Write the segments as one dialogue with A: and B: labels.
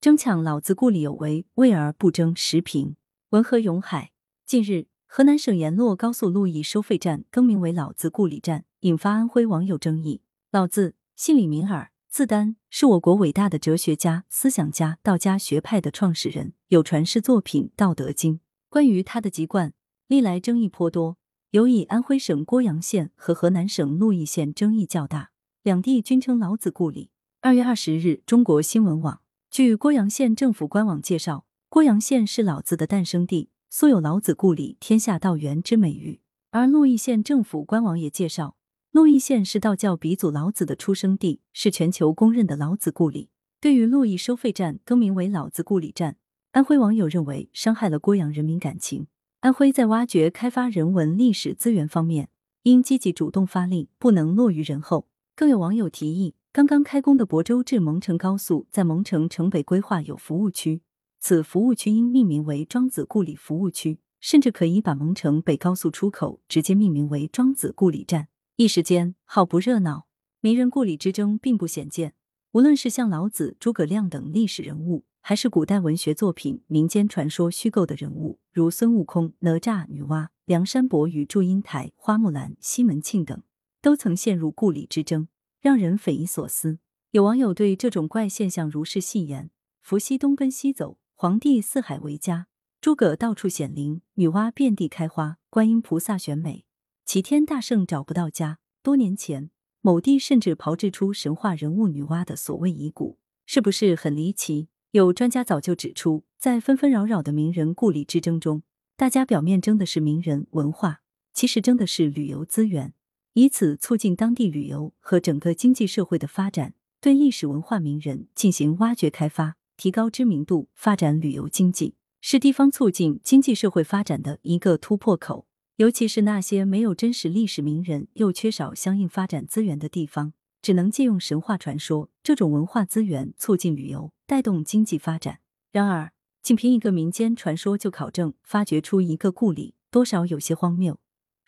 A: 争抢老子故里有为，为而不争实平。文和永海。近日，河南省沿洛高速路易收费站更名为老子故里站，引发安徽网友争议。老子姓李名耳，字丹，是我国伟大的哲学家、思想家，道家学派的创始人，有传世作品《道德经》。关于他的籍贯，历来争议颇多，尤以安徽省涡阳县和河南省鹿邑县争议较大，两地均称老子故里。二月二十日，中国新闻网。据涡阳县政府官网介绍，涡阳县是老子的诞生地，素有“老子故里，天下道源”之美誉。而鹿邑县政府官网也介绍，鹿邑县是道教鼻祖老子的出生地，是全球公认的老子故里。对于鹿邑收费站更名为老子故里站，安徽网友认为伤害了涡阳人民感情。安徽在挖掘开发人文历史资源方面，应积极主动发力，不能落于人后。更有网友提议。刚刚开工的亳州至蒙城高速在蒙城城北规划有服务区，此服务区应命名为庄子故里服务区，甚至可以把蒙城北高速出口直接命名为庄子故里站。一时间好不热闹，名人故里之争并不鲜见。无论是像老子、诸葛亮等历史人物，还是古代文学作品、民间传说虚构的人物，如孙悟空、哪吒、女娲、梁山伯与祝英台、花木兰、西门庆等，都曾陷入故里之争。让人匪夷所思。有网友对这种怪现象如是戏言：伏羲东奔西走，黄帝四海为家，诸葛到处显灵，女娲遍地开花，观音菩萨选美，齐天大圣找不到家。多年前，某地甚至炮制出神话人物女娲的所谓遗骨，是不是很离奇？有专家早就指出，在纷纷扰扰的名人故里之争中，大家表面争的是名人文化，其实争的是旅游资源。以此促进当地旅游和整个经济社会的发展，对历史文化名人进行挖掘开发，提高知名度，发展旅游经济，是地方促进经济社会发展的一个突破口。尤其是那些没有真实历史名人又缺少相应发展资源的地方，只能借用神话传说这种文化资源促进旅游，带动经济发展。然而，仅凭一个民间传说就考证发掘出一个故里，多少有些荒谬。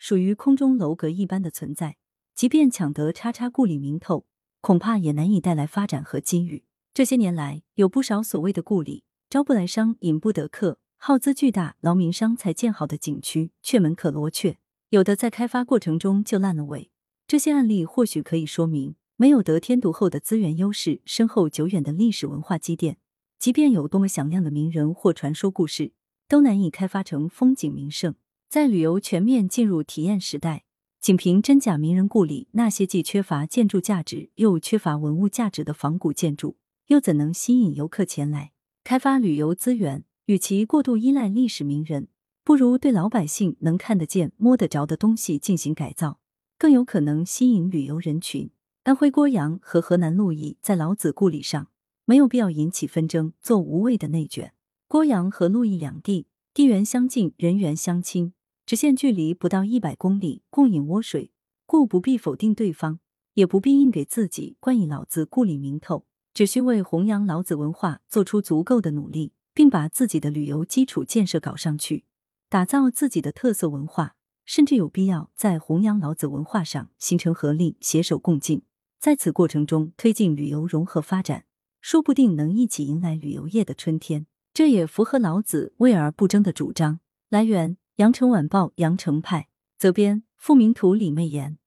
A: 属于空中楼阁一般的存在，即便抢得叉叉故里名头，恐怕也难以带来发展和机遇。这些年来，有不少所谓的故里，招不来商，引不得客，耗资巨大，劳民伤财建好的景区，却门可罗雀；有的在开发过程中就烂了尾。这些案例或许可以说明，没有得天独厚的资源优势，深厚久远的历史文化积淀，即便有多么响亮的名人或传说故事，都难以开发成风景名胜。在旅游全面进入体验时代，仅凭真假名人故里那些既缺乏建筑价值又缺乏文物价值的仿古建筑，又怎能吸引游客前来？开发旅游资源，与其过度依赖历史名人，不如对老百姓能看得见、摸得着的东西进行改造，更有可能吸引旅游人群。安徽涡阳和河南鹿邑在老子故里上，没有必要引起纷争，做无谓的内卷。涡阳和鹿邑两地地缘相近，人缘相亲。直线距离不到一百公里，共饮涡水，故不必否定对方，也不必硬给自己冠以“老子故里”名头，只需为弘扬老子文化做出足够的努力，并把自己的旅游基础建设搞上去，打造自己的特色文化，甚至有必要在弘扬老子文化上形成合力，携手共进，在此过程中推进旅游融合发展，说不定能一起迎来旅游业的春天。这也符合老子为而不争的主张。来源。羊城晚报羊城派责编付明图李媚妍。